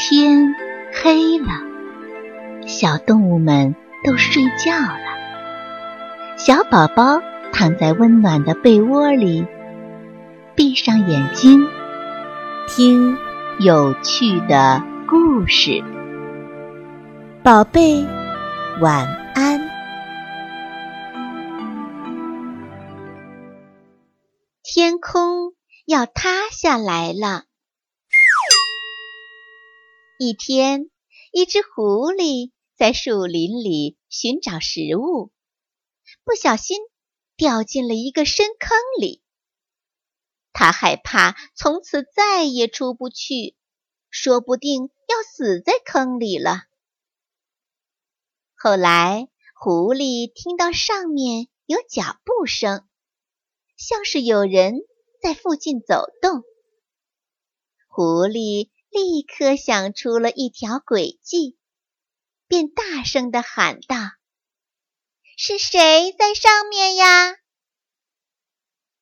天黑了，小动物们都睡觉了。小宝宝躺在温暖的被窝里，闭上眼睛，听有趣的故事。宝贝，晚安。天空要塌下来了。一天，一只狐狸在树林里寻找食物，不小心掉进了一个深坑里。它害怕从此再也出不去，说不定要死在坑里了。后来，狐狸听到上面有脚步声，像是有人在附近走动。狐狸。立刻想出了一条诡计，便大声地喊道：“是谁在上面呀？”“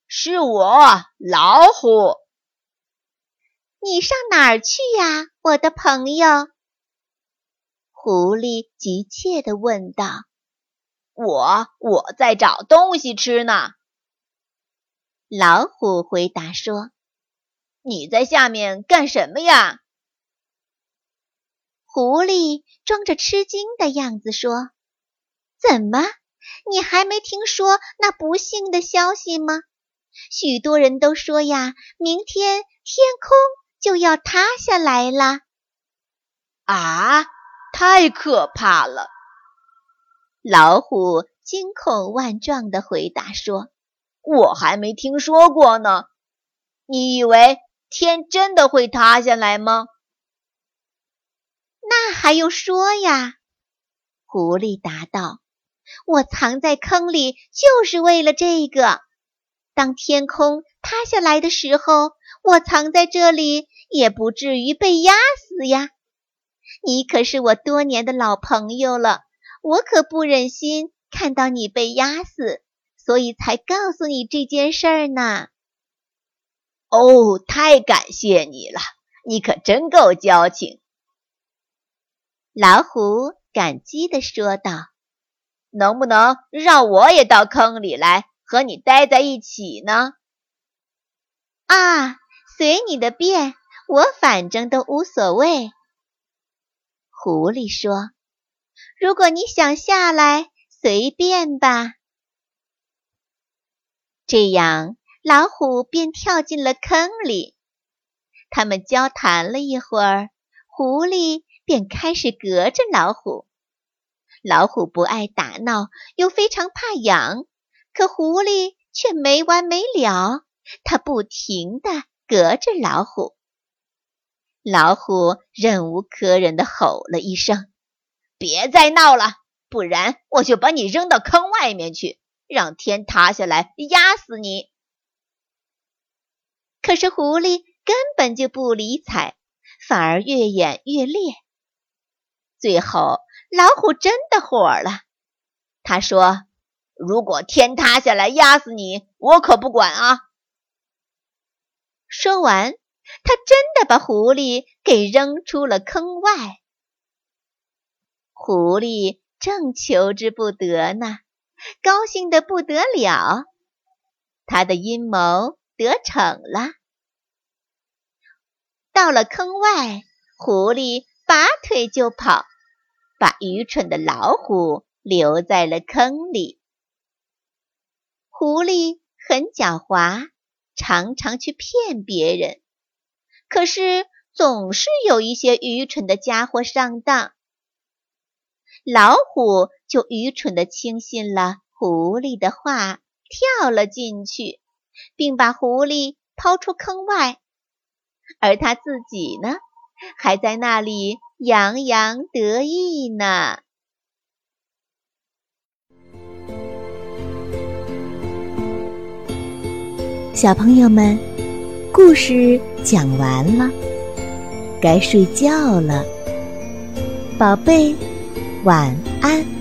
是我，老虎。”“你上哪儿去呀，我的朋友？”狐狸急切地问道。“我，我在找东西吃呢。”老虎回答说。你在下面干什么呀？狐狸装着吃惊的样子说：“怎么，你还没听说那不幸的消息吗？许多人都说呀，明天天空就要塌下来了。”啊，太可怕了！老虎惊恐万状地回答说：“我还没听说过呢。你以为？”天真的会塌下来吗？那还用说呀！狐狸答道：“我藏在坑里就是为了这个。当天空塌下来的时候，我藏在这里也不至于被压死呀。你可是我多年的老朋友了，我可不忍心看到你被压死，所以才告诉你这件事儿呢。”哦，太感谢你了，你可真够交情。”老虎感激地说道，“能不能让我也到坑里来和你待在一起呢？”“啊，随你的便，我反正都无所谓。”狐狸说，“如果你想下来，随便吧。”这样。老虎便跳进了坑里，他们交谈了一会儿，狐狸便开始隔着老虎。老虎不爱打闹，又非常怕痒，可狐狸却没完没了，它不停地隔着老虎。老虎忍无可忍地吼了一声：“别再闹了，不然我就把你扔到坑外面去，让天塌下来压死你！”可是狐狸根本就不理睬，反而越演越烈。最后，老虎真的火了，他说：“如果天塌下来压死你，我可不管啊！”说完，他真的把狐狸给扔出了坑外。狐狸正求之不得呢，高兴的不得了，他的阴谋。得逞了，到了坑外，狐狸拔腿就跑，把愚蠢的老虎留在了坑里。狐狸很狡猾，常常去骗别人，可是总是有一些愚蠢的家伙上当。老虎就愚蠢的轻信了狐狸的话，跳了进去。并把狐狸抛出坑外，而他自己呢，还在那里洋洋得意呢。小朋友们，故事讲完了，该睡觉了，宝贝，晚安。